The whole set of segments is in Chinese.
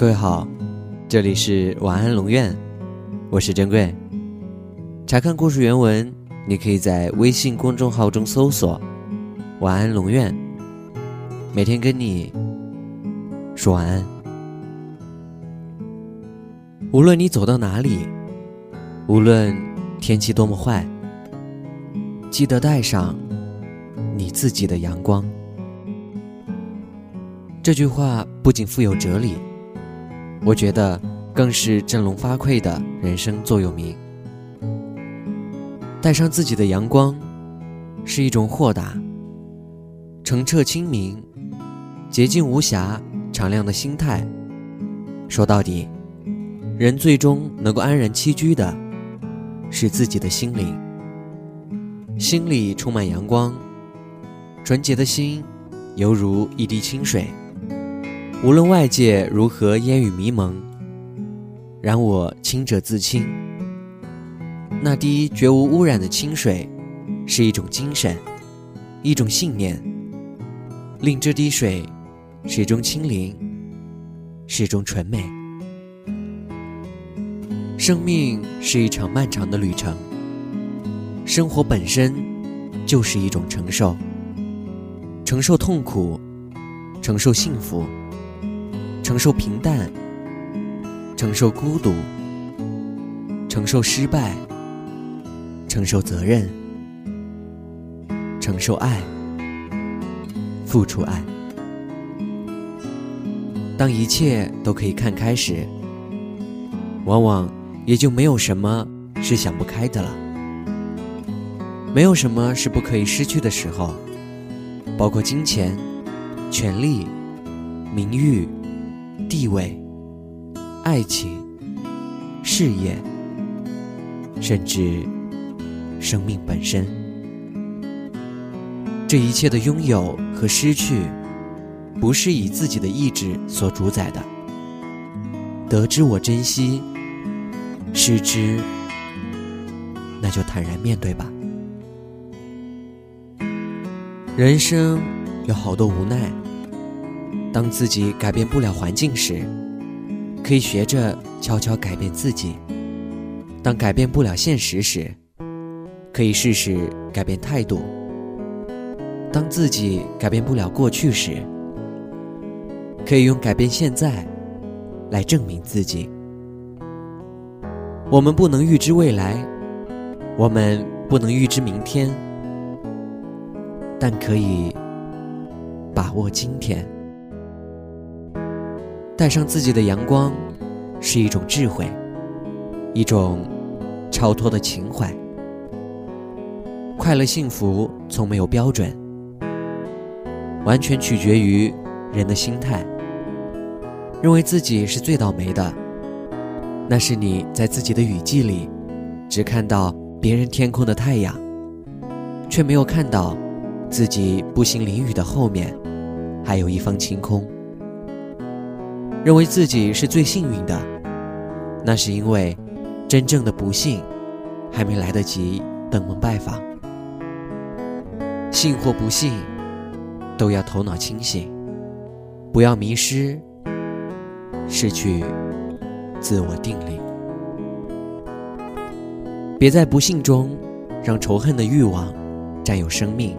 各位好，这里是晚安龙院，我是珍贵。查看故事原文，你可以在微信公众号中搜索“晚安龙院”，每天跟你说晚安。无论你走到哪里，无论天气多么坏，记得带上你自己的阳光。这句话不仅富有哲理，我觉得更是振聋发聩的人生座右铭。带上自己的阳光，是一种豁达、澄澈清明、洁净无瑕、敞亮的心态。说到底，人最终能够安然栖居的，是自己的心灵。心里充满阳光，纯洁的心，犹如一滴清水。无论外界如何烟雨迷蒙，然我清者自清。那滴绝无污染的清水，是一种精神，一种信念，令这滴水始终清灵，始终纯美。生命是一场漫长的旅程，生活本身就是一种承受，承受痛苦，承受幸福。承受平淡，承受孤独，承受失败，承受责任，承受爱，付出爱。当一切都可以看开时，往往也就没有什么是想不开的了。没有什么是不可以失去的时候，包括金钱、权力、名誉。地位、爱情、事业，甚至生命本身，这一切的拥有和失去，不是以自己的意志所主宰的。得知我珍惜，失之那就坦然面对吧。人生有好多无奈。当自己改变不了环境时，可以学着悄悄改变自己；当改变不了现实时，可以试试改变态度；当自己改变不了过去时，可以用改变现在来证明自己。我们不能预知未来，我们不能预知明天，但可以把握今天。带上自己的阳光，是一种智慧，一种超脱的情怀。快乐幸福从没有标准，完全取决于人的心态。认为自己是最倒霉的，那是你在自己的雨季里，只看到别人天空的太阳，却没有看到自己步行淋雨的后面，还有一方晴空。认为自己是最幸运的，那是因为真正的不幸还没来得及登门拜访。幸或不幸，都要头脑清醒，不要迷失，失去自我定力。别在不幸中让仇恨的欲望占有生命，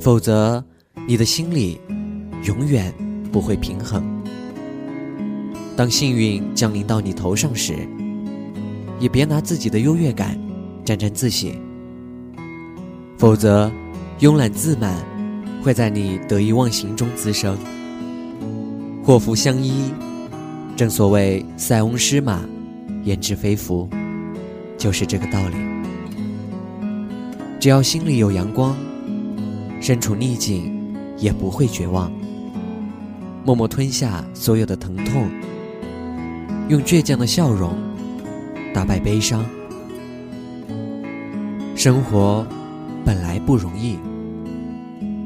否则你的心里永远不会平衡。当幸运降临到你头上时，也别拿自己的优越感沾沾自喜，否则慵懒自满会在你得意忘形中滋生。祸福相依，正所谓塞翁失马，焉知非福，就是这个道理。只要心里有阳光，身处逆境也不会绝望，默默吞下所有的疼痛。用倔强的笑容打败悲伤。生活本来不容易，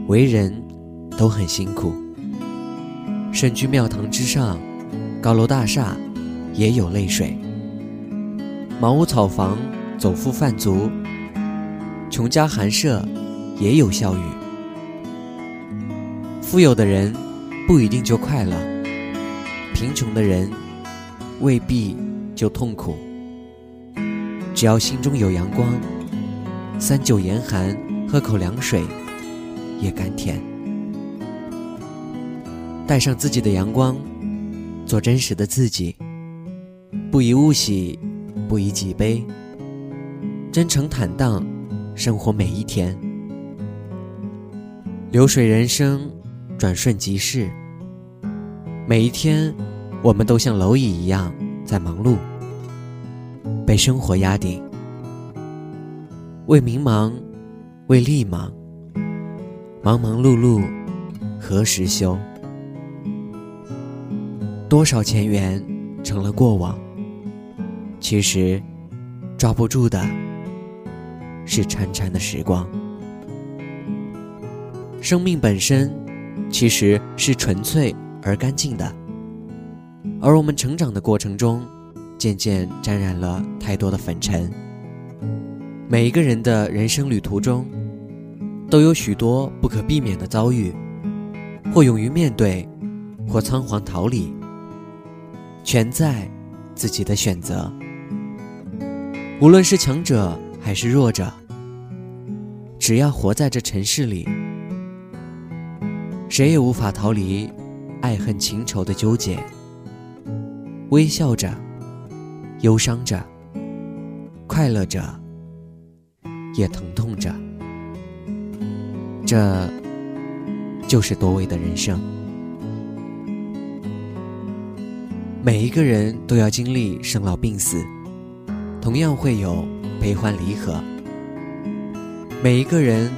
为人都很辛苦。身居庙堂之上，高楼大厦也有泪水；茅屋草房，走夫贩卒，穷家寒舍也有笑语。富有的人不一定就快乐。贫穷的人未必就痛苦。只要心中有阳光，三九严寒，喝口凉水也甘甜。带上自己的阳光，做真实的自己，不以物喜，不以己悲，真诚坦荡，生活每一天。流水人生，转瞬即逝。每一天，我们都像蝼蚁一样在忙碌。被生活压顶，为名忙，为利忙，忙忙碌碌，何时休？多少前缘成了过往，其实抓不住的是潺潺的时光。生命本身其实是纯粹而干净的，而我们成长的过程中。渐渐沾染了太多的粉尘。每一个人的人生旅途中，都有许多不可避免的遭遇，或勇于面对，或仓皇逃离，全在自己的选择。无论是强者还是弱者，只要活在这尘世里，谁也无法逃离爱恨情仇的纠结。微笑着。忧伤着，快乐着，也疼痛着，这就是多维的人生。每一个人都要经历生老病死，同样会有悲欢离合。每一个人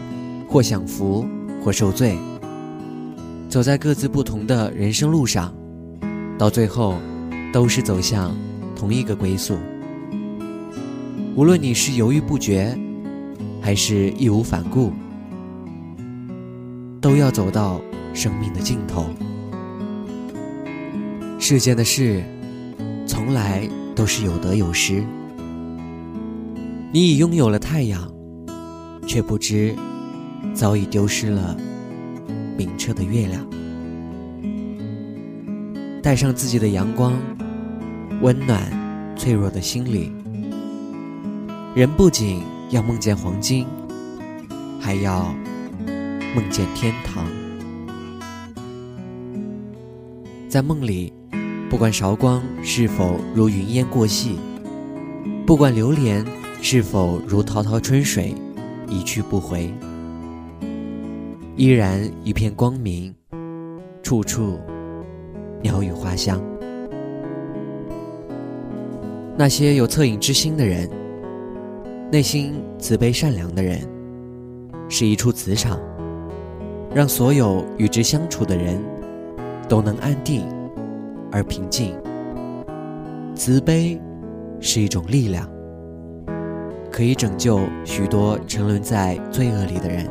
或享福，或受罪，走在各自不同的人生路上，到最后都是走向。同一个归宿，无论你是犹豫不决，还是义无反顾，都要走到生命的尽头。世间的事，从来都是有得有失。你已拥有了太阳，却不知早已丢失了明澈的月亮。带上自己的阳光。温暖脆弱的心灵，人不仅要梦见黄金，还要梦见天堂。在梦里，不管韶光是否如云烟过隙，不管流连是否如滔滔春水一去不回，依然一片光明，处处鸟语花香。那些有恻隐之心的人，内心慈悲善良的人，是一处磁场，让所有与之相处的人都能安定而平静。慈悲是一种力量，可以拯救许多沉沦在罪恶里的人，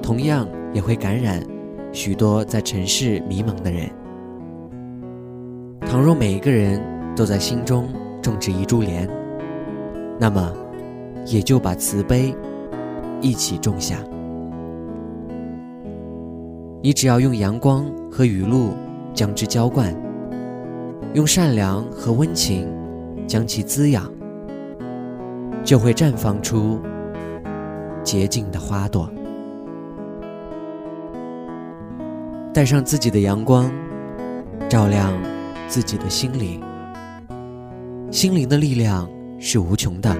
同样也会感染许多在尘世迷茫的人。倘若每一个人。都在心中种植一株莲，那么也就把慈悲一起种下。你只要用阳光和雨露将之浇灌，用善良和温情将其滋养，就会绽放出洁净的花朵。带上自己的阳光，照亮自己的心灵。心灵的力量是无穷的，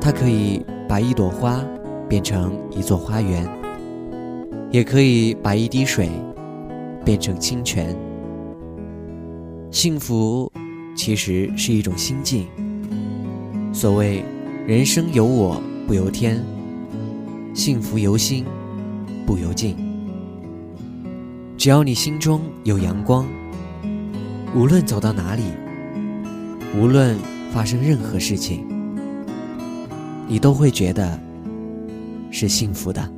它可以把一朵花变成一座花园，也可以把一滴水变成清泉。幸福其实是一种心境。所谓“人生由我不由天，幸福由心不由境”。只要你心中有阳光，无论走到哪里。无论发生任何事情，你都会觉得是幸福的。